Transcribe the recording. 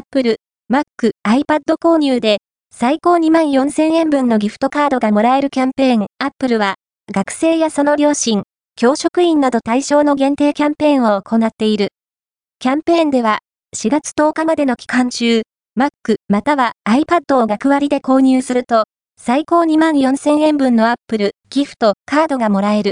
Apple、Mac、iPad 購入で、最高2万4000円分のギフトカードがもらえるキャンペーン。Apple は、学生やその両親、教職員など対象の限定キャンペーンを行っている。キャンペーンでは、4月10日までの期間中、Mac または iPad を学割で購入すると、最高2万4000円分の Apple ギフトカードがもらえる。